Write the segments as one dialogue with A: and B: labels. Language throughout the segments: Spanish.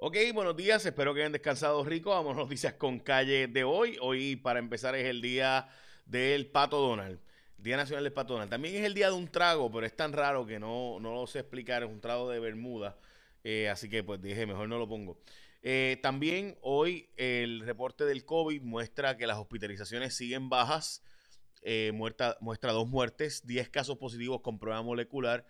A: Ok, buenos días, espero que hayan descansado rico. Vamos a noticias con calle de hoy. Hoy, para empezar, es el día del Pato Donald, Día Nacional del Pato Donald. También es el día de un trago, pero es tan raro que no, no lo sé explicar. Es un trago de Bermuda, eh, así que pues dije, mejor no lo pongo. Eh, también hoy el reporte del COVID muestra que las hospitalizaciones siguen bajas. Eh, muestra dos muertes, 10 casos positivos con prueba molecular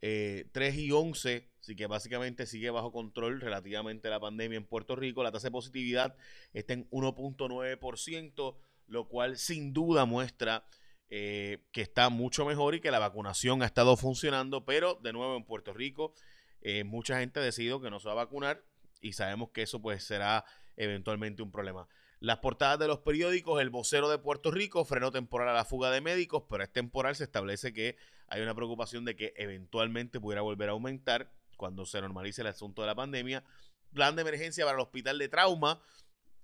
A: 3 eh, y 11, así que básicamente sigue bajo control relativamente la pandemia en Puerto Rico. La tasa de positividad está en 1.9%, lo cual sin duda muestra eh, que está mucho mejor y que la vacunación ha estado funcionando, pero de nuevo en Puerto Rico eh, mucha gente ha decidido que no se va a vacunar y sabemos que eso pues será eventualmente un problema. Las portadas de los periódicos, el vocero de Puerto Rico frenó temporal a la fuga de médicos, pero es temporal, se establece que hay una preocupación de que eventualmente pudiera volver a aumentar cuando se normalice el asunto de la pandemia. Plan de emergencia para el hospital de trauma.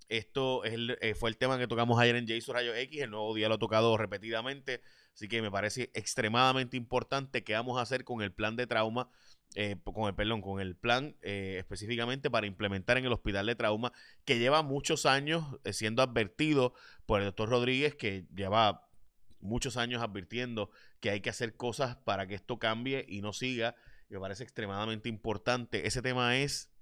A: Esto eh, fue el tema que tocamos ayer en Jason Rayo X, el nuevo día lo ha tocado repetidamente, así que me parece extremadamente importante qué vamos a hacer con el plan de trauma eh, con el perdón, con el plan eh, específicamente para implementar en el hospital de trauma, que lleva muchos años eh, siendo advertido por el doctor Rodríguez, que lleva muchos años advirtiendo que hay que hacer cosas para que esto cambie y no siga. Me parece extremadamente importante. Ese tema es,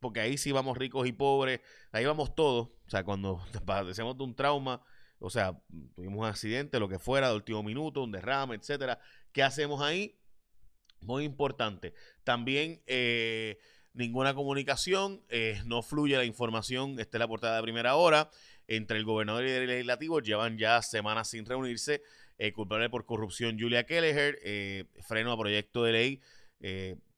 A: porque ahí sí vamos ricos y pobres, ahí vamos todos. O sea, cuando padecemos de un trauma, o sea, tuvimos un accidente, lo que fuera, de último minuto, un derrame, etcétera. ¿Qué hacemos ahí? Muy importante. También eh, ninguna comunicación, eh, no fluye la información, esta es la portada de primera hora, entre el gobernador y el legislativo, llevan ya semanas sin reunirse, eh, culpable por corrupción Julia Kelleher, freno a proyecto de ley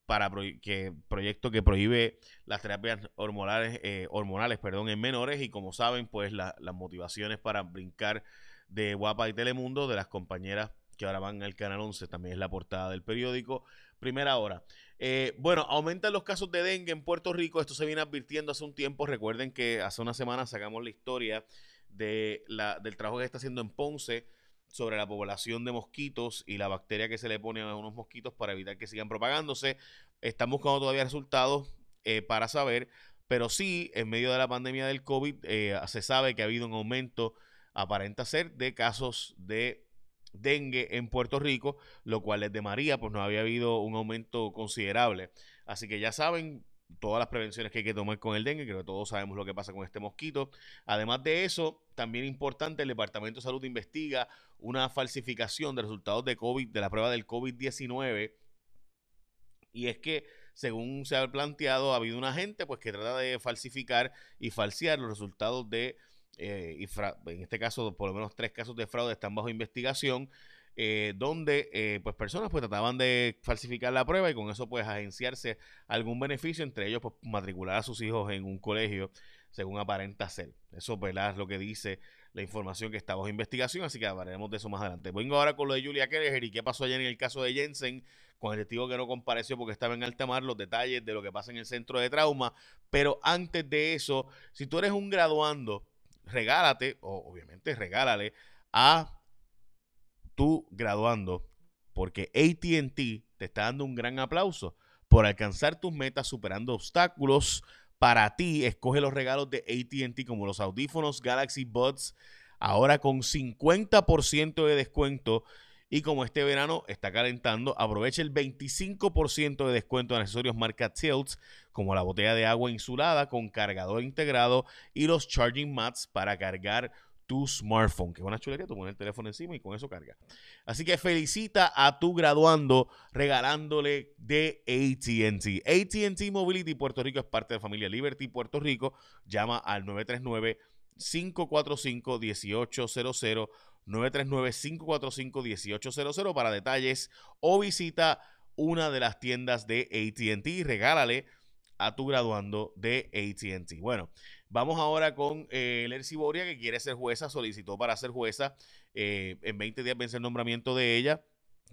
A: para que proyecto que prohíbe las terapias hormonales, hormonales perdón, en menores y como saben, pues las motivaciones para brincar de Guapa y Telemundo de las compañeras que ahora van al Canal 11, también es la portada del periódico. Primera hora. Eh, bueno, aumentan los casos de dengue en Puerto Rico. Esto se viene advirtiendo hace un tiempo. Recuerden que hace una semana sacamos la historia de la, del trabajo que está haciendo en Ponce sobre la población de mosquitos y la bacteria que se le pone a unos mosquitos para evitar que sigan propagándose. Están buscando todavía resultados eh, para saber, pero sí, en medio de la pandemia del COVID, eh, se sabe que ha habido un aumento, aparenta ser, de casos de dengue en Puerto Rico, lo cual desde María pues no había habido un aumento considerable. Así que ya saben todas las prevenciones que hay que tomar con el dengue, creo que todos sabemos lo que pasa con este mosquito. Además de eso, también importante, el Departamento de Salud investiga una falsificación de resultados de COVID, de la prueba del COVID-19. Y es que, según se ha planteado, ha habido una gente pues que trata de falsificar y falsear los resultados de eh, y en este caso por lo menos tres casos de fraude están bajo investigación, eh, donde eh, pues personas pues trataban de falsificar la prueba y con eso pues agenciarse algún beneficio, entre ellos pues matricular a sus hijos en un colegio según aparenta ser. Eso es lo que dice la información que está bajo investigación, así que hablaremos de eso más adelante. Vengo ahora con lo de Julia Kelleher y qué pasó ayer en el caso de Jensen, con el testigo que no compareció porque estaba en alta mar, los detalles de lo que pasa en el centro de trauma. Pero antes de eso, si tú eres un graduando regálate, o obviamente regálale a tu graduando, porque ATT te está dando un gran aplauso por alcanzar tus metas superando obstáculos. Para ti, escoge los regalos de ATT como los audífonos Galaxy Buds, ahora con 50% de descuento. Y como este verano está calentando, aprovecha el 25% de descuento en accesorios marca Tilts como la botella de agua insulada con cargador integrado y los charging mats para cargar tu smartphone, que es una chulería, tú pones el teléfono encima y con eso carga. Así que felicita a tu graduando regalándole de ATT. ATT Mobility Puerto Rico es parte de familia Liberty Puerto Rico. Llama al 939 545 1800 939-545-1800 para detalles o visita una de las tiendas de ATT y regálale a tu graduando de ATT. Bueno, vamos ahora con eh, Lercy Boria, que quiere ser jueza, solicitó para ser jueza. Eh, en 20 días vence el nombramiento de ella.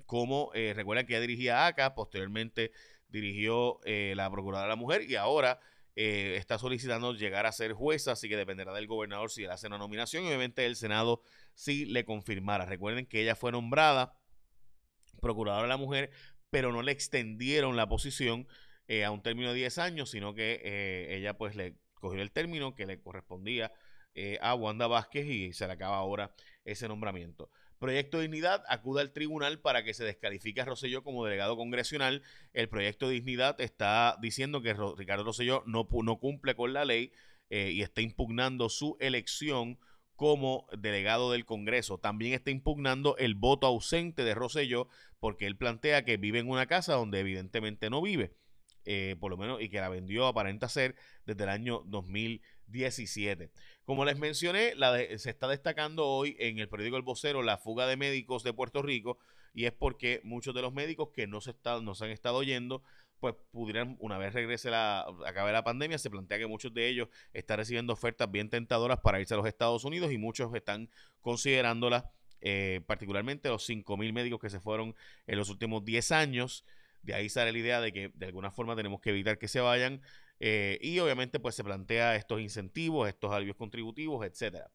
A: Como eh, recuerdan que ella dirigía ACA, posteriormente dirigió eh, la Procuradora de la Mujer y ahora está solicitando llegar a ser jueza, así que dependerá del gobernador si él hace una nominación y obviamente el Senado si le confirmara. Recuerden que ella fue nombrada Procuradora de la Mujer, pero no le extendieron la posición eh, a un término de 10 años, sino que eh, ella pues le cogió el término que le correspondía a Wanda Vázquez y se le acaba ahora ese nombramiento. Proyecto Dignidad acude al tribunal para que se descalifique a Rosselló como delegado congresional. El Proyecto Dignidad está diciendo que Ricardo Rosselló no, no cumple con la ley y está impugnando su elección como delegado del Congreso. También está impugnando el voto ausente de Rosselló porque él plantea que vive en una casa donde evidentemente no vive, eh, por lo menos, y que la vendió aparenta ser desde el año 2017. Como les mencioné, se está destacando hoy en el periódico El Vocero la fuga de médicos de Puerto Rico y es porque muchos de los médicos que no se, están, no se han estado yendo pues pudieran, una vez regrese la, acabe la pandemia, se plantea que muchos de ellos están recibiendo ofertas bien tentadoras para irse a los Estados Unidos y muchos están considerándolas, eh, particularmente los 5.000 médicos que se fueron en los últimos 10 años. De ahí sale la idea de que de alguna forma tenemos que evitar que se vayan eh, y obviamente pues se plantea estos incentivos, estos alivios contributivos, etcétera.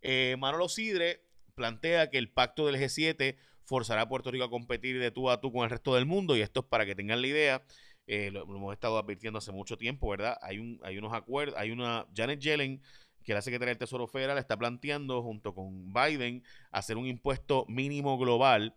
A: Eh, Manolo Sidre plantea que el pacto del G7 forzará a Puerto Rico a competir de tú a tú con el resto del mundo y esto es para que tengan la idea. Eh, lo, hemos estado advirtiendo hace mucho tiempo, ¿verdad? Hay, un, hay unos acuerdos, hay una Janet Yellen que la Secretaría del Tesoro Federal está planteando junto con Biden hacer un impuesto mínimo global.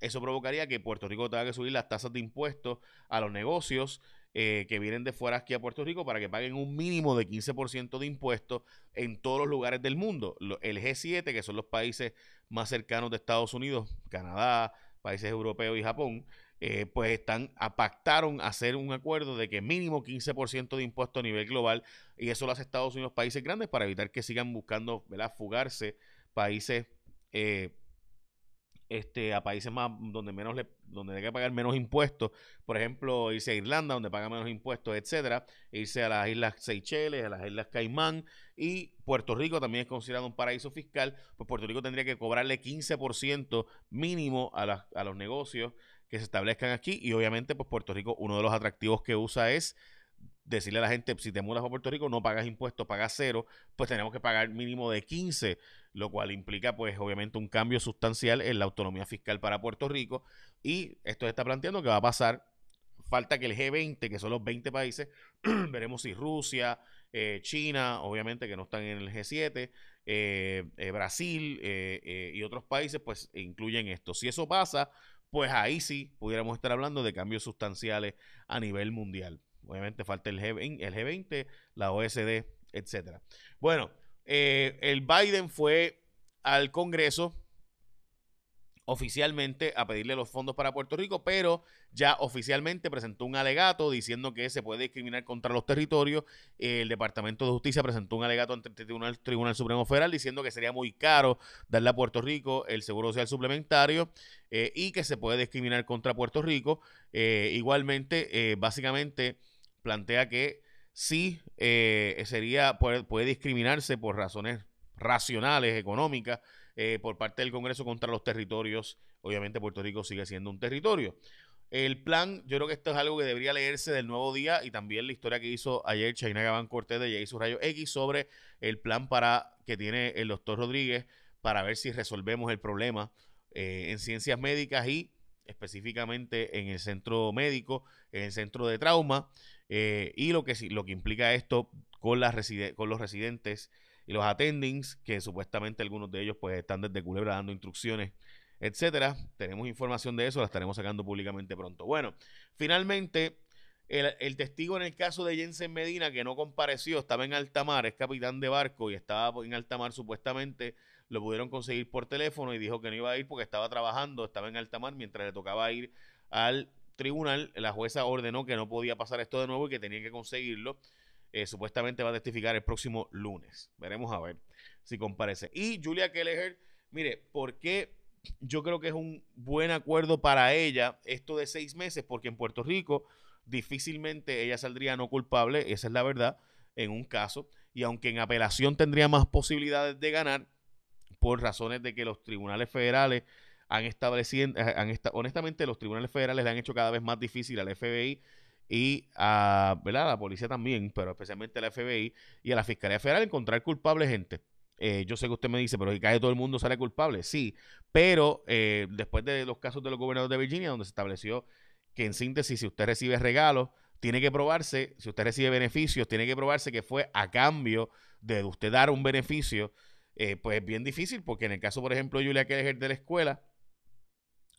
A: Eso provocaría que Puerto Rico tenga que subir las tasas de impuestos a los negocios eh, que vienen de fuera aquí a Puerto Rico para que paguen un mínimo de 15% de impuestos en todos los lugares del mundo. El G7, que son los países más cercanos de Estados Unidos, Canadá, países europeos y Japón, eh, pues están, pactaron hacer un acuerdo de que mínimo 15% de impuestos a nivel global y eso lo hace Estados Unidos países grandes para evitar que sigan buscando, ¿verdad? Fugarse países eh, este, a países más donde menos le, donde hay que pagar menos impuestos, por ejemplo, irse a Irlanda, donde paga menos impuestos, etcétera, irse a las Islas Seychelles, a las Islas Caimán y Puerto Rico también es considerado un paraíso fiscal, pues Puerto Rico tendría que cobrarle 15% mínimo a, a los negocios que se establezcan aquí y obviamente pues Puerto Rico uno de los atractivos que usa es decirle a la gente, si te mudas a Puerto Rico no pagas impuestos, pagas cero, pues tenemos que pagar mínimo de 15, lo cual implica pues obviamente un cambio sustancial en la autonomía fiscal para Puerto Rico y esto se está planteando que va a pasar, falta que el G20, que son los 20 países, veremos si Rusia, eh, China, obviamente que no están en el G7, eh, eh, Brasil y otros países pues incluyen esto. Si eso pasa, pues ahí sí pudiéramos estar hablando de cambios sustanciales a nivel mundial. Obviamente falta el G20, el G20 la OSD, etcétera. Bueno, eh, el Biden fue al Congreso oficialmente a pedirle los fondos para Puerto Rico, pero ya oficialmente presentó un alegato diciendo que se puede discriminar contra los territorios. El Departamento de Justicia presentó un alegato ante el Tribunal, Supremo Federal diciendo que sería muy caro darle a Puerto Rico el seguro social suplementario eh, y que se puede discriminar contra Puerto Rico. Eh, igualmente, básicamente plantea que sí eh, sería, puede, discriminarse por razones racionales, económicas, eh, por parte del Congreso contra los territorios. Obviamente Puerto Rico sigue siendo un territorio. El plan, yo creo que esto es algo que debería leerse del nuevo día y también la historia que hizo ayer China Gabán Cortés de J. Rayo X sobre el plan para que tiene el doctor Rodríguez para ver si resolvemos el problema eh, en ciencias médicas y específicamente en el centro médico, en el centro de trauma. Eh, y lo que, lo que implica esto con, las con los residentes y los attendings, que supuestamente algunos de ellos pues están desde Culebra dando instrucciones, etcétera. Tenemos información de eso, la estaremos sacando públicamente pronto. Bueno, finalmente, el, testigo en el caso de Jensen Medina, que no compareció, estaba en alta mar, es capitán de barco y estaba en alta mar supuestamente, lo pudieron conseguir por teléfono y dijo que no iba a ir porque estaba trabajando, estaba en alta mar mientras le tocaba ir al tribunal, la jueza ordenó que no podía pasar esto de nuevo y que tenía que conseguirlo. Eh, supuestamente va a testificar el próximo lunes. Veremos a ver si comparece. Y Julia Kelleher, mire, ¿por qué yo creo que es un buen acuerdo para ella esto de seis meses? Porque en Puerto Rico difícilmente ella saldría no culpable, esa es la verdad, en un caso. Y aunque en apelación tendría más posibilidades de ganar, por razones de que los tribunales federales han establecido, eh, han honestamente los tribunales federales le han hecho cada vez más difícil al FBI y a, ¿verdad? la policía también, pero especialmente a la FBI y a la Fiscalía Federal encontrar culpable gente. Eh, yo sé que usted me dice, pero si cae todo el mundo sale culpable. Sí, pero eh, después de los casos de los gobernadores de Virginia, donde se estableció que en síntesis, si usted recibe regalos, tiene que probarse, si usted recibe beneficios, tiene que probarse que fue a cambio de usted dar un beneficio. Pues es bien difícil, porque en el caso, por ejemplo, Julia Keller de la escuela,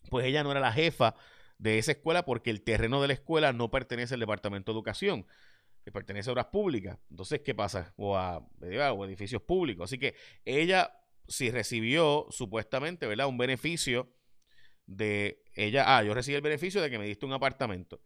A: pues ella no era la jefa de esa escuela porque el terreno de la escuela no pertenece al Departamento de Educación, que pertenece a obras públicas. Entonces, ¿qué pasa? O a, edificios públicos. Así que ella, si recibió supuestamente, ¿verdad? Un beneficio de ella, ah, yo recibí el beneficio de que me diste un apartamento.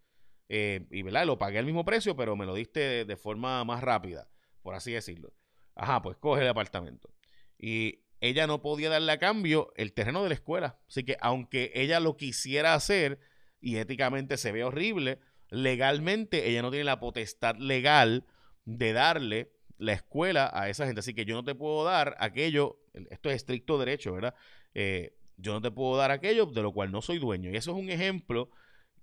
A: Eh, y, ¿verdad? Lo pagué al mismo precio, pero me lo diste de, forma más rápida, por así decirlo. Ajá, pues coge el apartamento. Y ella no podía darle a cambio el terreno de la escuela. Así que aunque ella lo quisiera hacer, y éticamente se ve horrible, legalmente ella no tiene la potestad legal de darle la escuela a esa gente. Así que yo no te puedo dar aquello, esto es estricto derecho, ¿verdad? Eh, yo no te puedo dar aquello de lo cual no soy dueño. Y eso es un ejemplo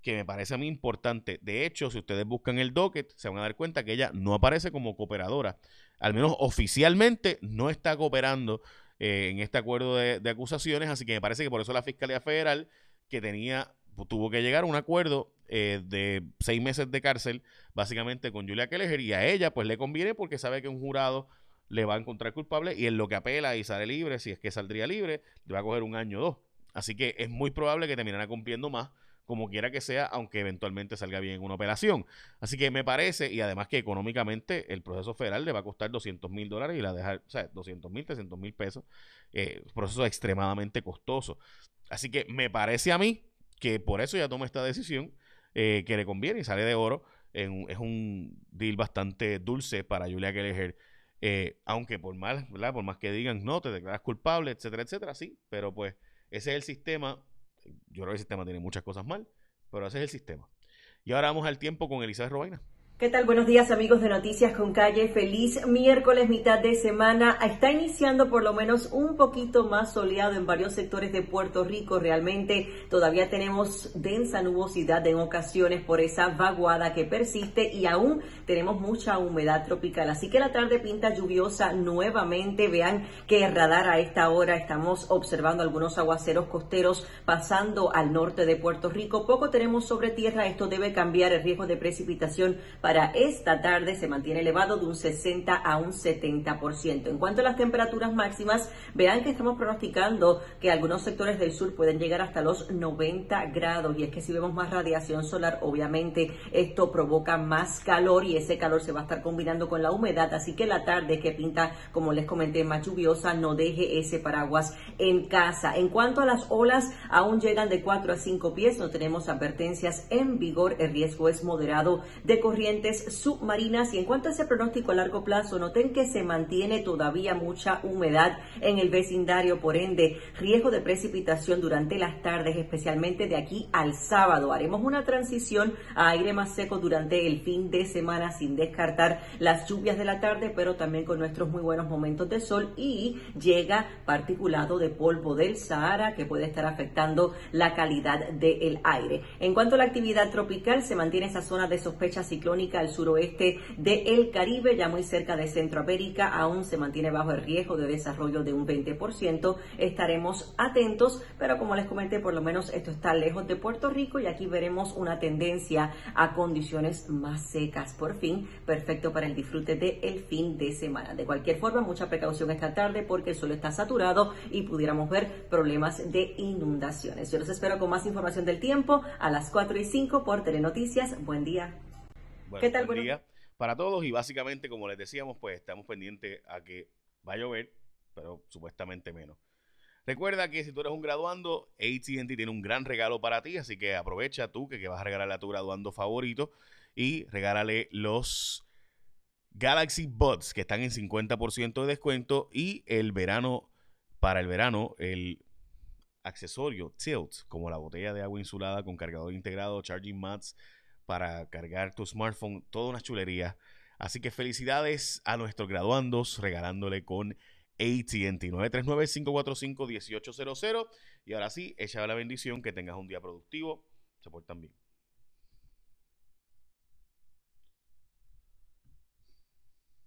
A: que me parece a mí importante. De hecho, si ustedes buscan el docket, se van a dar cuenta que ella no aparece como cooperadora. Al menos oficialmente no está cooperando eh, en este acuerdo de, de, acusaciones. Así que me parece que por eso la Fiscalía Federal, que tenía tuvo que llegar a un acuerdo eh, de seis meses de cárcel, básicamente con Julia Kelleher, y a ella pues le conviene porque sabe que un jurado le va a encontrar culpable y en lo que apela y sale libre, si es que saldría libre, le va a coger un año o dos. Así que es muy probable que terminara cumpliendo más, como quiera que sea, aunque eventualmente salga bien una operación. Así que me parece, y además que económicamente el proceso federal le va a costar 200 mil dólares y la dejar, o sea, 200 mil, 300 mil pesos, eh, proceso extremadamente costoso. Así que me parece a mí que por eso ya toma esta decisión eh, que le conviene y sale de oro. Es un deal bastante dulce para Julia Kelleher. Eh, aunque por más, por más que digan, no, te declaras culpable, etcétera, etcétera, sí, pero pues ese es el sistema. Yo creo que el sistema tiene muchas cosas mal, pero ese es el sistema. Y ahora vamos al tiempo con Elizabeth Robaina.
B: ¿Qué tal? Buenos días amigos de Noticias con Calle. Feliz miércoles, mitad de semana. Está iniciando por lo menos un poquito más soleado en varios sectores de Puerto Rico. Realmente todavía tenemos densa nubosidad en ocasiones por esa vaguada que persiste y aún tenemos mucha humedad tropical. Así que la tarde pinta lluviosa nuevamente. Vean que radar a esta hora estamos observando algunos aguaceros costeros pasando al norte de Puerto Rico. Poco tenemos sobre tierra. Esto debe cambiar el riesgo de precipitación esta tarde se mantiene elevado de un 60 a un 70%. En cuanto a las temperaturas máximas, vean que estamos pronosticando que algunos sectores del sur pueden llegar hasta los 90 grados y es que si vemos más radiación solar, obviamente esto provoca más calor y ese calor se va a estar combinando con la humedad, así que la tarde que pinta, como les comenté, más lluviosa, no deje ese paraguas en casa. En cuanto a las olas, aún llegan de 4 a 5 pies, no tenemos advertencias en vigor, el riesgo es moderado de corriente submarinas y en cuanto a ese pronóstico a largo plazo, noten que se mantiene todavía mucha humedad en el vecindario, por ende, riesgo de precipitación durante las tardes, especialmente de aquí al sábado. Haremos una transición a aire más seco durante el fin de semana sin descartar las lluvias de la tarde, pero también con nuestros muy buenos momentos de sol y llega particulado de polvo del Sahara que puede estar afectando la calidad del aire. En cuanto a la actividad tropical, se mantiene esa zona de sospecha ciclónica al suroeste del Caribe, ya muy cerca de Centroamérica, aún se mantiene bajo el riesgo de desarrollo de un 20%. Estaremos atentos, pero como les comenté, por lo menos esto está lejos de Puerto Rico y aquí veremos una tendencia a condiciones más secas. Por fin, perfecto para el disfrute del fin de semana. De cualquier forma, mucha precaución esta tarde porque el suelo está saturado y pudiéramos ver problemas de inundaciones. Yo los espero con más información del tiempo a las 4 y 5 por Telenoticias. Buen día.
A: ¿Qué tal? Buen día para todos y básicamente, como les decíamos, pues estamos pendientes a que va a llover, pero supuestamente menos. Recuerda que si tú eres un graduando, ATT tiene un gran regalo para ti, así que aprovecha tú que, vas a regalarle a tu graduando favorito y regálale los Galaxy Buds que están en 50% de descuento y el verano, para el verano, el accesorio Tilt, como la botella de agua insulada con cargador integrado, charging mats, para cargar tu smartphone, toda una chulería. Así que felicidades a nuestros graduandos regalándole con ATT 939-545-1800. Y ahora sí, echa la bendición, que tengas un día productivo. Se portan bien.